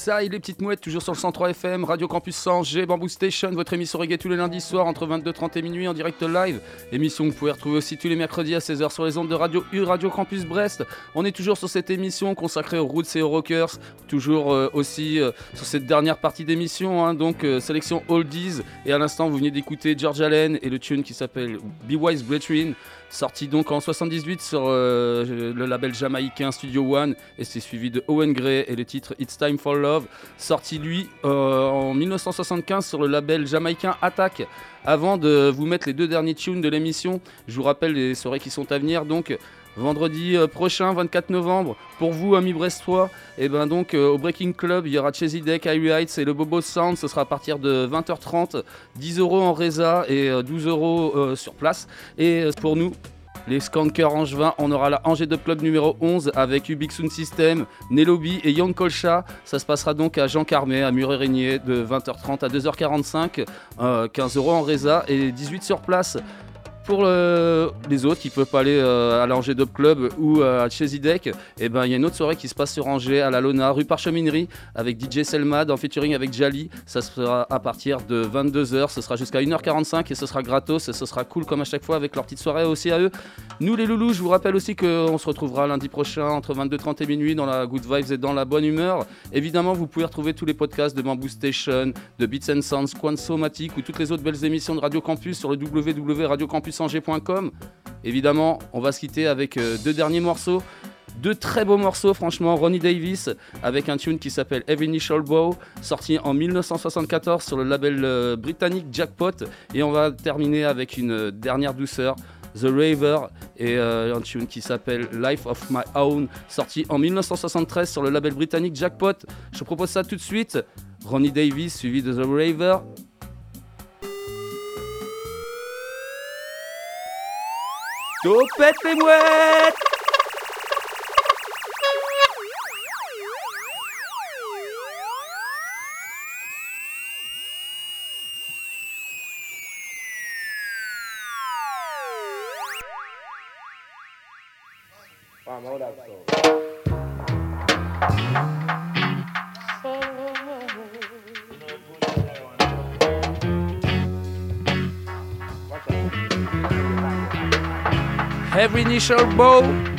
Ça, les petites mouettes, toujours sur le 103 FM, Radio Campus 100, G, Bamboo Station, votre émission reggae tous les lundis soirs entre 22h30 et minuit en direct live. Émission que vous pouvez retrouver aussi tous les mercredis à 16h sur les ondes de Radio U, Radio Campus Brest. On est toujours sur cette émission consacrée aux roots et aux rockers, toujours euh, aussi euh, sur cette dernière partie d'émission, hein, donc euh, sélection Oldies. Et à l'instant, vous venez d'écouter George Allen et le tune qui s'appelle Be Wise Brethren. Sorti donc en 78 sur euh, le label jamaïcain Studio One et c'est suivi de Owen Gray et le titre It's Time for Love, sorti lui euh, en 1975 sur le label jamaïcain Attack. Avant de vous mettre les deux derniers tunes de l'émission, je vous rappelle les soirées qui sont à venir donc. Vendredi euh, prochain, 24 novembre, pour vous, amis brestois, et ben donc euh, au Breaking Club, il y aura Chesy Deck, Heights et le Bobo Sound. Ce sera à partir de 20h30, 10 euros en Reza et euh, 12 euros euh, sur place. Et pour nous, les Skankers Angevin, on aura la Angers Dub Club numéro 11 avec Sound System, Nelobi et Young Kolcha. Ça se passera donc à Jean Carmé, à Muret-Régnier, de 20h30 à 2h45. euh, 15 euros en Reza et 18 sur place. Pour le- les autres qui peuvent pas aller euh, à l'Angers Dub Club ou euh, à Chesy et ben il y a une autre soirée qui se passe sur Angers à la Lona, rue Parcheminerie, avec DJ Selmad en featuring avec Jali. Ça se fera à partir de 22h, ce sera jusqu'à 1h45 et ce sera gratos ce sera cool comme à chaque fois avec leur petite soirée aussi à eux. Nous les loulous, je vous rappelle aussi qu'on se retrouvera lundi prochain entre 22h30 et minuit dans la good vibes et dans la bonne humeur. Évidemment, vous pouvez retrouver tous les podcasts de Bamboo Station, de Beats and Sounds, Quansomatic ou toutes les autres belles émissions de Radio Campus sur le Évidemment, on va se quitter avec euh, deux derniers morceaux. Deux très beaux morceaux, franchement. Ronnie Davis avec un tune qui s'appelle Every Initial Bow, sorti en 1974 sur le label euh, britannique Jackpot. Et on va terminer avec une euh, dernière douceur. The Raver et un tune qui s'appelle Life of My Own, sorti en 1973 sur le label britannique Jackpot. Je propose ça tout de suite. Ronnie Davis suivi de The Raver. Topette les mouettes Every initial bow.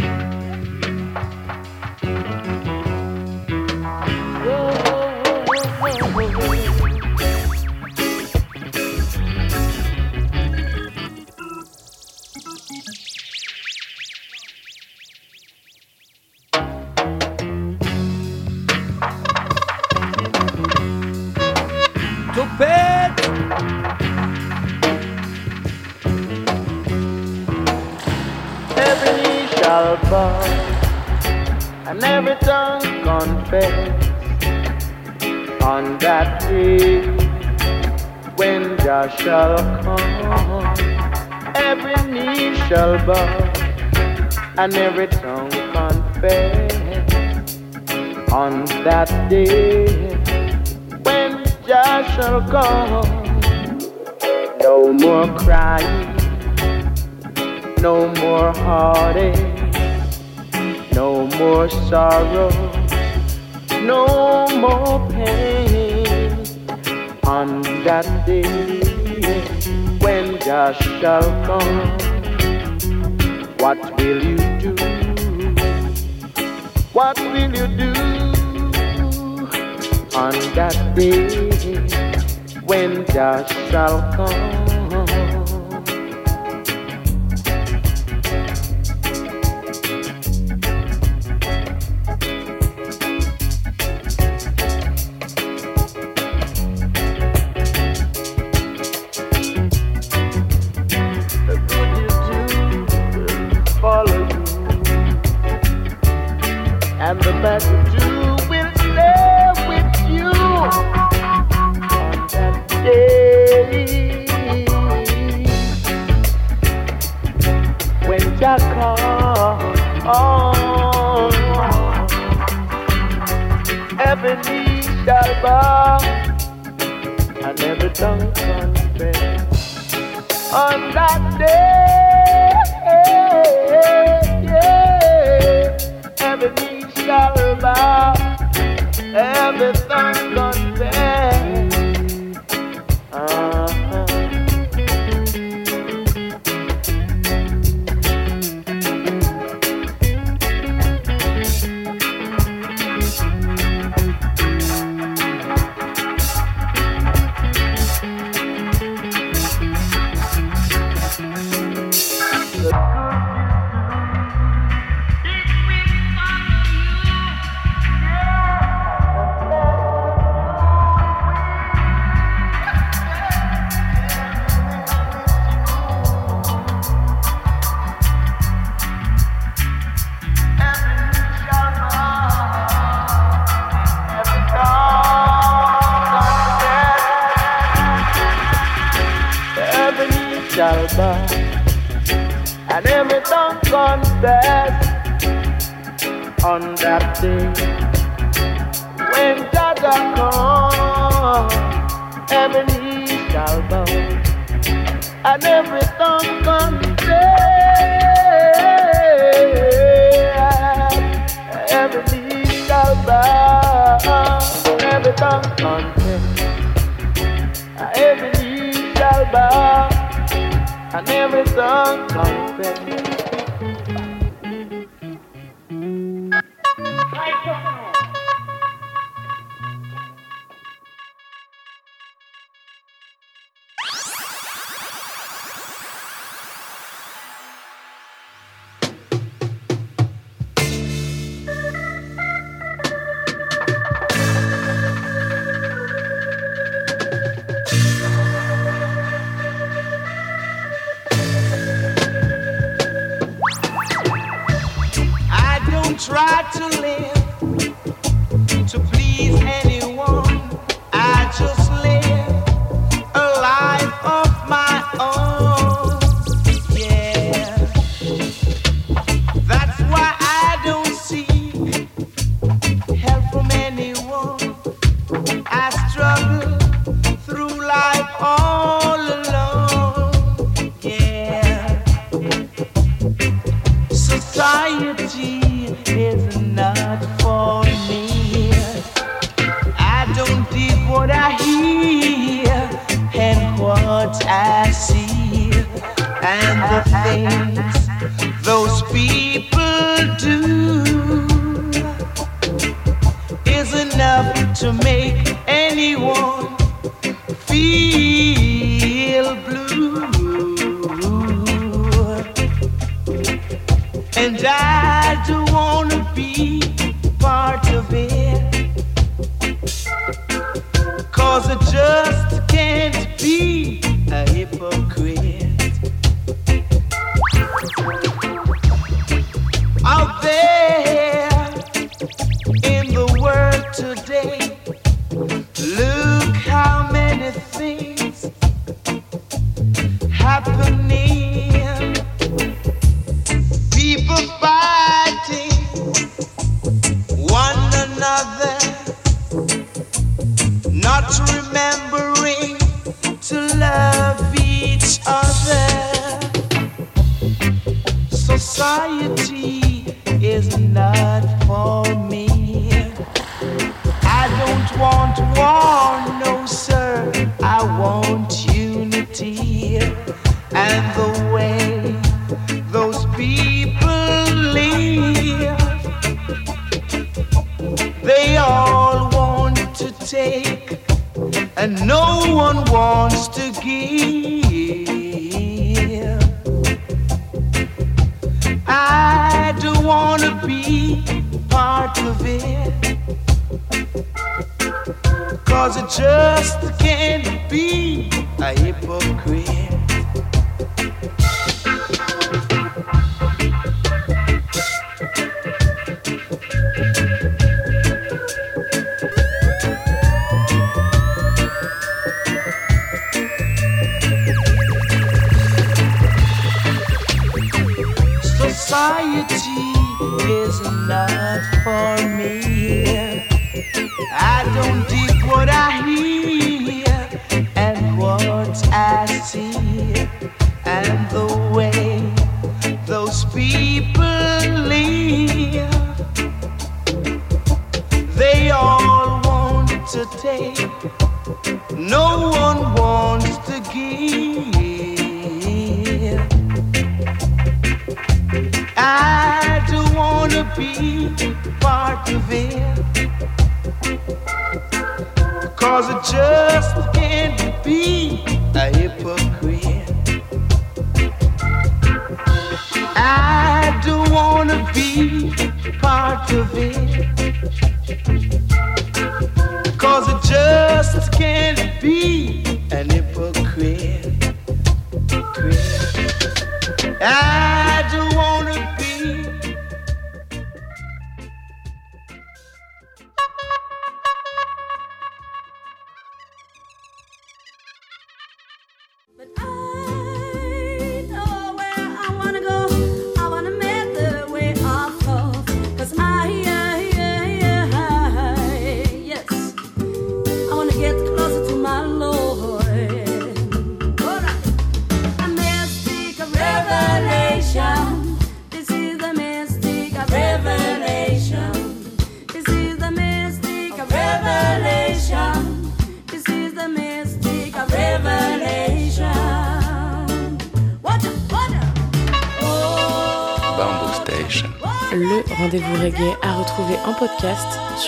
Shall come, what will you do? What will you do on that day when God shall come? never not remembering to love each other. Society and no one wants to give. I don't want to be part of it, cause it just can't be a hypocrite.